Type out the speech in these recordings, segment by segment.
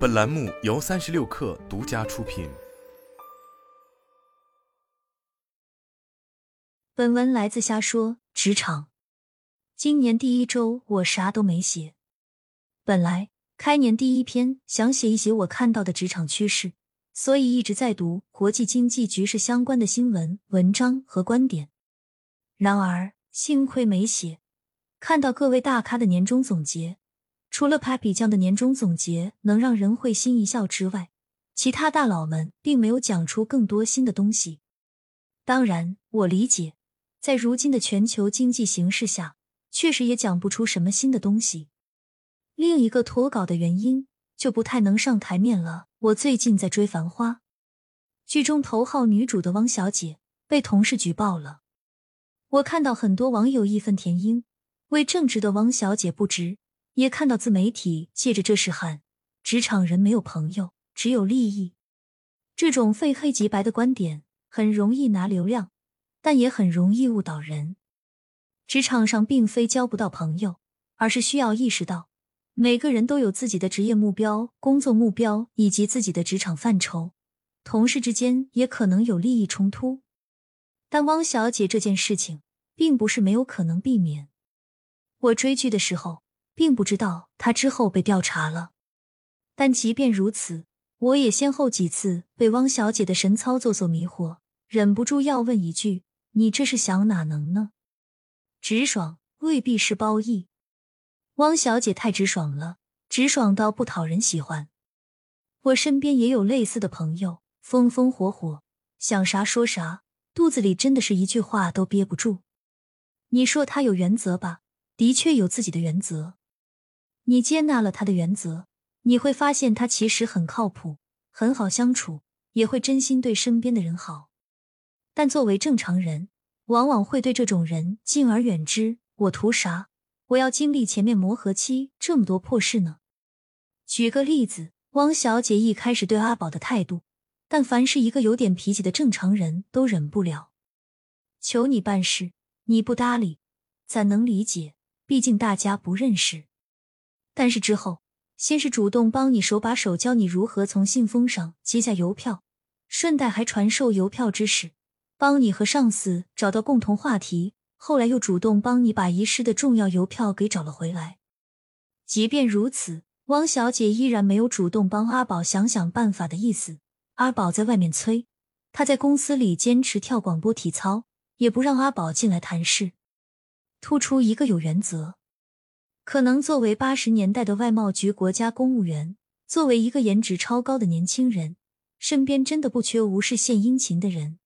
本栏目由三十六氪独家出品。本文来自瞎说职场。今年第一周我啥都没写，本来开年第一篇想写一写我看到的职场趋势，所以一直在读国际经济局势相关的新闻、文章和观点。然而幸亏没写，看到各位大咖的年终总结。除了 Papi 酱的年终总结能让人会心一笑之外，其他大佬们并没有讲出更多新的东西。当然，我理解，在如今的全球经济形势下，确实也讲不出什么新的东西。另一个脱稿的原因就不太能上台面了。我最近在追《繁花》，剧中头号女主的汪小姐被同事举报了。我看到很多网友义愤填膺，为正直的汪小姐不值。也看到自媒体借着这事喊职场人没有朋友，只有利益。这种非黑即白的观点很容易拿流量，但也很容易误导人。职场上并非交不到朋友，而是需要意识到每个人都有自己的职业目标、工作目标以及自己的职场范畴，同事之间也可能有利益冲突。但汪小姐这件事情并不是没有可能避免。我追剧的时候。并不知道他之后被调查了，但即便如此，我也先后几次被汪小姐的神操作所迷惑，忍不住要问一句：“你这是想哪能呢？”直爽未必是褒义，汪小姐太直爽了，直爽到不讨人喜欢。我身边也有类似的朋友，风风火火，想啥说啥，肚子里真的是一句话都憋不住。你说他有原则吧？的确有自己的原则。你接纳了他的原则，你会发现他其实很靠谱，很好相处，也会真心对身边的人好。但作为正常人，往往会对这种人敬而远之。我图啥？我要经历前面磨合期这么多破事呢？举个例子，汪小姐一开始对阿宝的态度，但凡是一个有点脾气的正常人都忍不了。求你办事，你不搭理，咱能理解，毕竟大家不认识。但是之后，先是主动帮你手把手教你如何从信封上揭下邮票，顺带还传授邮票知识，帮你和上司找到共同话题。后来又主动帮你把遗失的重要邮票给找了回来。即便如此，汪小姐依然没有主动帮阿宝想想办法的意思。阿宝在外面催，她在公司里坚持跳广播体操，也不让阿宝进来谈事，突出一个有原则。可能作为八十年代的外贸局国家公务员，作为一个颜值超高的年轻人，身边真的不缺无事献殷勤的人。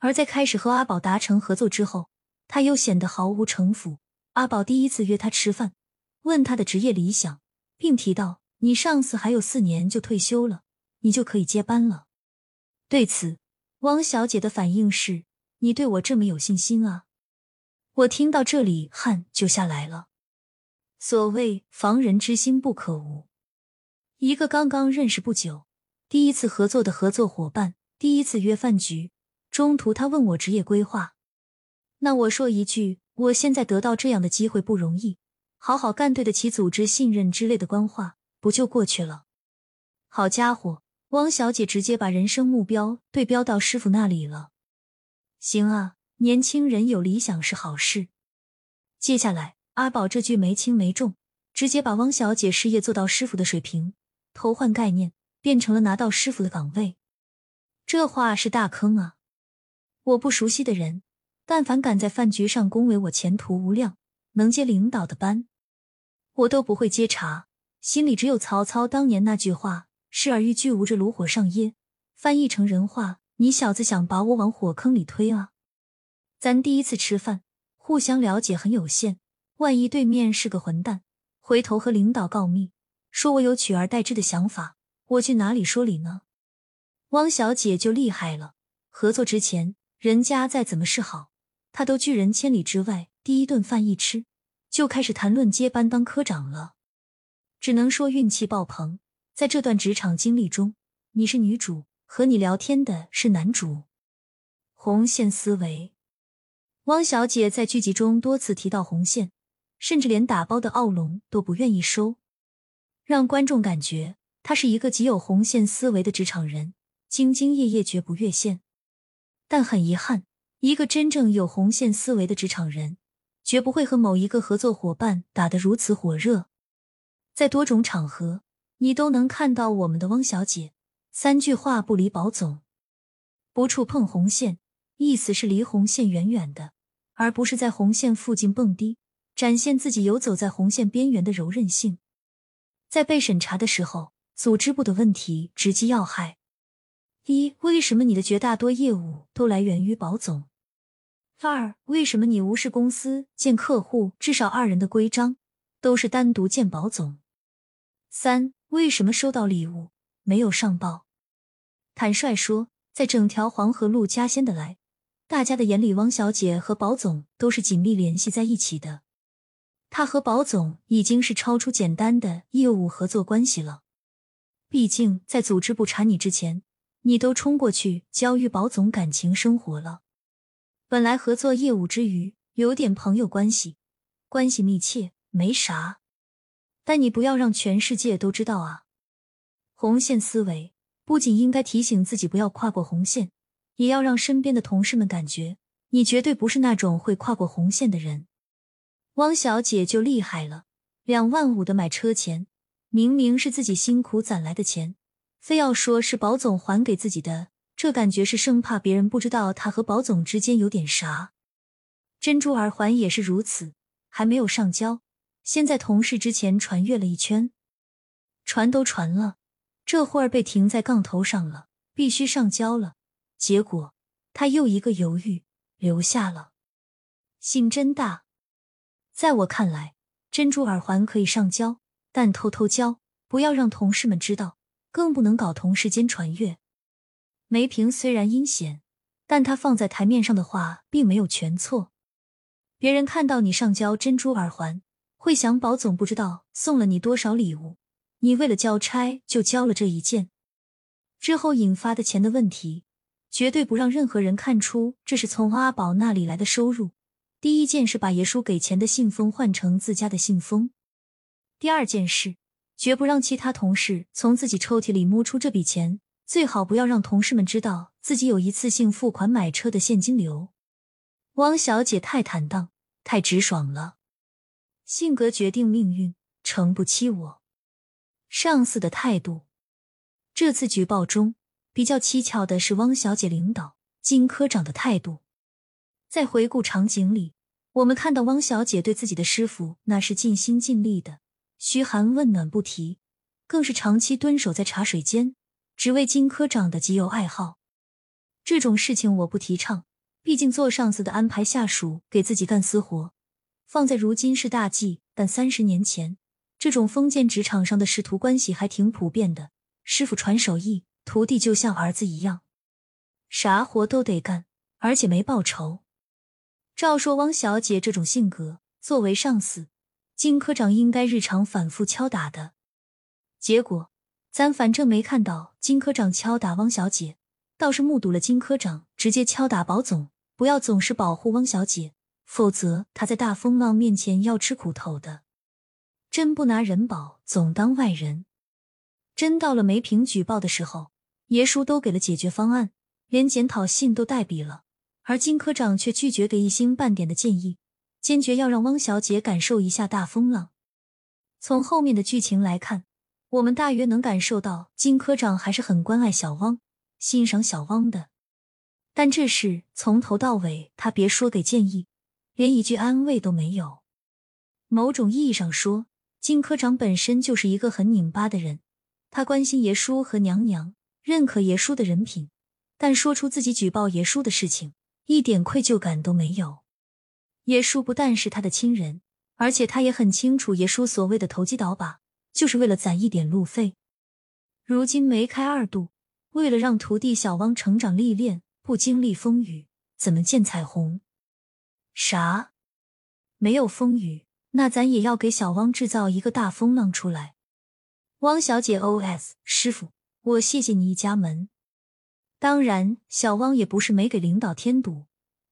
而在开始和阿宝达成合作之后，他又显得毫无城府。阿宝第一次约他吃饭，问他的职业理想，并提到：“你上司还有四年就退休了，你就可以接班了。”对此，汪小姐的反应是：“你对我这么有信心啊？”我听到这里，汗就下来了。所谓防人之心不可无，一个刚刚认识不久、第一次合作的合作伙伴，第一次约饭局，中途他问我职业规划，那我说一句，我现在得到这样的机会不容易，好好干，对得起组织信任之类的官话，不就过去了？好家伙，汪小姐直接把人生目标对标到师傅那里了。行啊，年轻人有理想是好事。接下来。阿宝这句没轻没重，直接把汪小姐事业做到师傅的水平，偷换概念，变成了拿到师傅的岗位。这话是大坑啊！我不熟悉的人，但凡敢在饭局上恭维我前途无量，能接领导的班，我都不会接茬，心里只有曹操当年那句话：“视而欲拒，无着炉火上烟。”翻译成人话：你小子想把我往火坑里推啊？咱第一次吃饭，互相了解很有限。万一对面是个混蛋，回头和领导告密，说我有取而代之的想法，我去哪里说理呢？汪小姐就厉害了，合作之前，人家再怎么示好，她都拒人千里之外。第一顿饭一吃，就开始谈论接班当科长了。只能说运气爆棚。在这段职场经历中，你是女主，和你聊天的是男主。红线思维，汪小姐在剧集中多次提到红线。甚至连打包的奥龙都不愿意收，让观众感觉他是一个极有红线思维的职场人，兢兢业业，绝不越线。但很遗憾，一个真正有红线思维的职场人，绝不会和某一个合作伙伴打得如此火热。在多种场合，你都能看到我们的汪小姐三句话不离保总，不触碰红线，意思是离红线远远的，而不是在红线附近蹦迪，展现自己游走在红线边缘的柔韧性。在被审查的时候。组织部的问题直击要害：一、为什么你的绝大多业务都来源于保总？二、为什么你无视公司见客户至少二人的规章，都是单独见保总？三、为什么收到礼物没有上报？坦率说，在整条黄河路加仙的来，大家的眼里，汪小姐和保总都是紧密联系在一起的。他和保总已经是超出简单的业务合作关系了。毕竟，在组织部查你之前，你都冲过去教育保总感情生活了。本来合作业务之余，有点朋友关系，关系密切，没啥。但你不要让全世界都知道啊！红线思维不仅应该提醒自己不要跨过红线，也要让身边的同事们感觉你绝对不是那种会跨过红线的人。汪小姐就厉害了，两万五的买车钱。明明是自己辛苦攒来的钱，非要说是保总还给自己的，这感觉是生怕别人不知道他和保总之间有点啥。珍珠耳环也是如此，还没有上交，先在同事之前传阅了一圈，传都传了，这会儿被停在杠头上了，必须上交了。结果他又一个犹豫，留下了，心真大。在我看来，珍珠耳环可以上交。但偷偷交，不要让同事们知道，更不能搞同事间传阅。梅萍虽然阴险，但她放在台面上的话并没有全错。别人看到你上交珍珠耳环，会想宝总不知道送了你多少礼物，你为了交差就交了这一件。之后引发的钱的问题，绝对不让任何人看出这是从阿宝那里来的收入。第一件事把爷叔给钱的信封换成自家的信封。第二件事，绝不让其他同事从自己抽屉里摸出这笔钱，最好不要让同事们知道自己有一次性付款买车的现金流。汪小姐太坦荡，太直爽了，性格决定命运，诚不欺我。上司的态度，这次举报中比较蹊跷的是汪小姐领导金科长的态度。在回顾场景里，我们看到汪小姐对自己的师傅那是尽心尽力的。嘘寒问暖不提，更是长期蹲守在茶水间，只为金科长的极有爱好。这种事情我不提倡，毕竟做上司的安排下属给自己干私活，放在如今是大忌。但三十年前，这种封建职场上的师徒关系还挺普遍的，师傅传手艺，徒弟就像儿子一样，啥活都得干，而且没报酬。照说汪小姐这种性格，作为上司。金科长应该日常反复敲打的，结果咱反正没看到金科长敲打汪小姐，倒是目睹了金科长直接敲打保总。不要总是保护汪小姐，否则他在大风浪面前要吃苦头的。真不拿人保，总当外人。真到了梅萍举报的时候，爷叔都给了解决方案，连检讨信都代笔了，而金科长却拒绝给一星半点的建议。坚决要让汪小姐感受一下大风浪。从后面的剧情来看，我们大约能感受到金科长还是很关爱小汪、欣赏小汪的。但这事从头到尾，他别说给建议，连一句安慰都没有。某种意义上说，金科长本身就是一个很拧巴的人。他关心爷叔和娘娘，认可爷叔的人品，但说出自己举报爷叔的事情，一点愧疚感都没有。爷叔不但是他的亲人，而且他也很清楚，爷叔所谓的投机倒把，就是为了攒一点路费。如今梅开二度，为了让徒弟小汪成长历练，不经历风雨，怎么见彩虹？啥？没有风雨，那咱也要给小汪制造一个大风浪出来。汪小姐，O.S. 师傅，我谢谢你一家门。当然，小汪也不是没给领导添堵。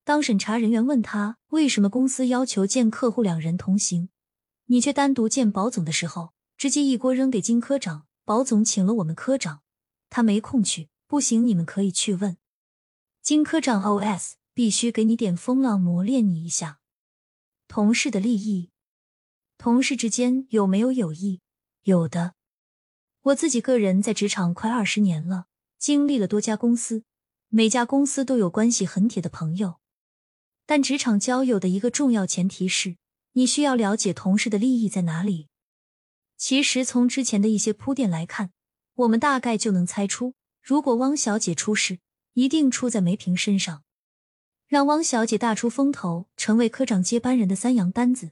当审查人员问他为什么公司要求见客户两人同行，你却单独见保总的时候，直接一锅扔给金科长，保总请了我们科长，他没空去，不行，你们可以去问金科长。O.S. 必须给你点风浪，磨练你一下。同事的利益，同事之间有没有友谊？有的。我自己个人在职场快二十年了，经历了多家公司，每家公司都有关系很铁的朋友。但职场交友的一个重要前提是，你需要了解同事的利益在哪里。其实从之前的一些铺垫来看，我们大概就能猜出，如果汪小姐出事，一定出在梅萍身上。让汪小姐大出风头，成为科长接班人的三洋单子，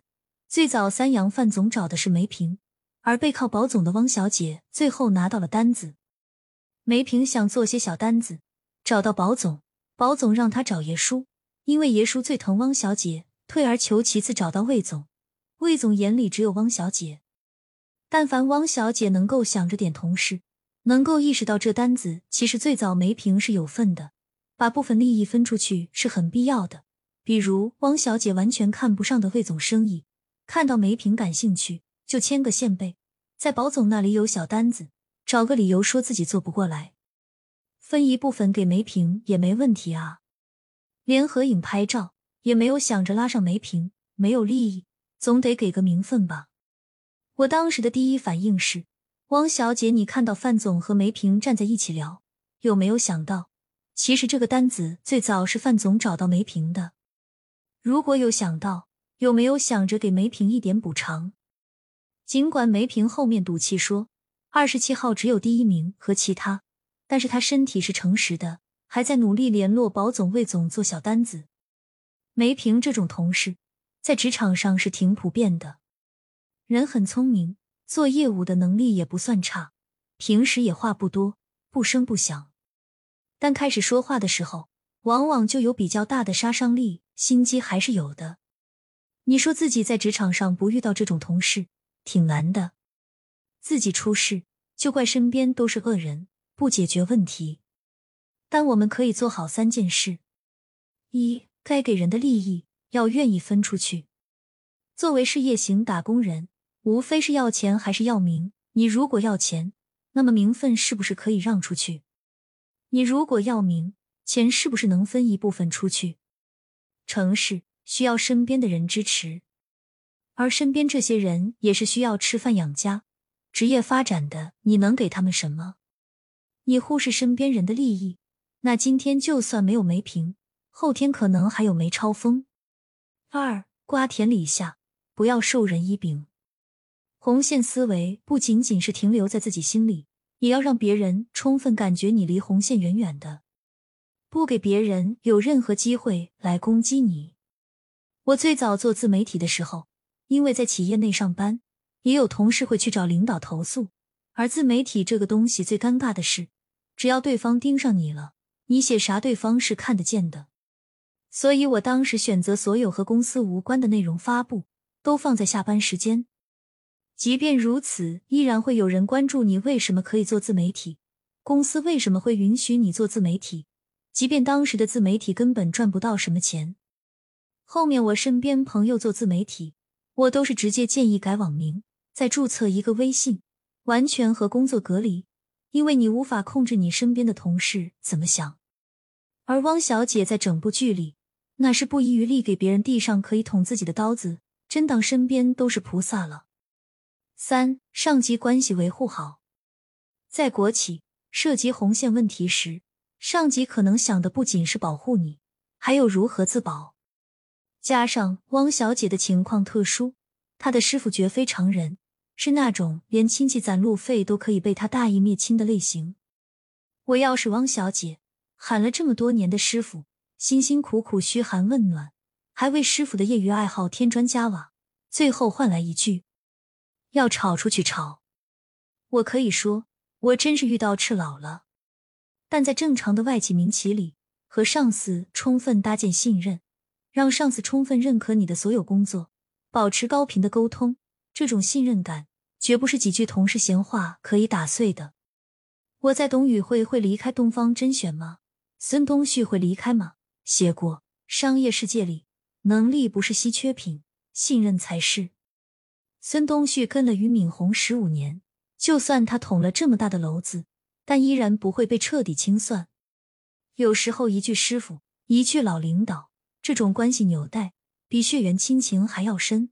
最早三洋范总找的是梅萍，而背靠保总的汪小姐最后拿到了单子。梅萍想做些小单子，找到保总，保总让他找爷叔。因为爷叔最疼汪小姐，退而求其次找到魏总，魏总眼里只有汪小姐。但凡汪小姐能够想着点同事，能够意识到这单子其实最早梅萍是有份的，把部分利益分出去是很必要的。比如汪小姐完全看不上的魏总生意，看到梅萍感兴趣，就牵个线背，在保总那里有小单子，找个理由说自己做不过来，分一部分给梅萍也没问题啊。连合影拍照也没有想着拉上梅萍，没有利益，总得给个名分吧。我当时的第一反应是，汪小姐，你看到范总和梅萍站在一起聊，有没有想到，其实这个单子最早是范总找到梅萍的？如果有想到，有没有想着给梅萍一点补偿？尽管梅萍后面赌气说二十七号只有第一名和其他，但是他身体是诚实的。还在努力联络保总、魏总做小单子。梅萍这种同事在职场上是挺普遍的，人很聪明，做业务的能力也不算差，平时也话不多，不声不响，但开始说话的时候，往往就有比较大的杀伤力，心机还是有的。你说自己在职场上不遇到这种同事，挺难的。自己出事就怪身边都是恶人，不解决问题。但我们可以做好三件事：一，该给人的利益要愿意分出去。作为事业型打工人，无非是要钱还是要名。你如果要钱，那么名分是不是可以让出去？你如果要名，钱是不是能分一部分出去？城市需要身边的人支持，而身边这些人也是需要吃饭养家、职业发展的。你能给他们什么？你忽视身边人的利益。那今天就算没有梅萍，后天可能还有梅超风。二瓜田李下，不要授人以柄。红线思维不仅仅是停留在自己心里，也要让别人充分感觉你离红线远远的，不给别人有任何机会来攻击你。我最早做自媒体的时候，因为在企业内上班，也有同事会去找领导投诉。而自媒体这个东西最尴尬的是，只要对方盯上你了。你写啥，对方是看得见的，所以我当时选择所有和公司无关的内容发布，都放在下班时间。即便如此，依然会有人关注你为什么可以做自媒体，公司为什么会允许你做自媒体？即便当时的自媒体根本赚不到什么钱。后面我身边朋友做自媒体，我都是直接建议改网名，再注册一个微信，完全和工作隔离，因为你无法控制你身边的同事怎么想。而汪小姐在整部剧里，那是不遗余力给别人递上可以捅自己的刀子，真当身边都是菩萨了。三上级关系维护好，在国企涉及红线问题时，上级可能想的不仅是保护你，还有如何自保。加上汪小姐的情况特殊，她的师傅绝非常人，是那种连亲戚攒路费都可以被他大义灭亲的类型。我要是汪小姐。喊了这么多年的师傅，辛辛苦苦嘘寒问暖，还为师傅的业余爱好添砖加瓦，最后换来一句“要吵出去吵”。我可以说，我真是遇到赤佬了。但在正常的外企民企里，和上司充分搭建信任，让上司充分认可你的所有工作，保持高频的沟通，这种信任感绝不是几句同事闲话可以打碎的。我在董宇辉会离开东方甄选吗？孙东旭会离开吗？写过，商业世界里，能力不是稀缺品，信任才是。孙东旭跟了俞敏洪十五年，就算他捅了这么大的篓子，但依然不会被彻底清算。有时候一句师傅，一句老领导，这种关系纽带比血缘亲情还要深。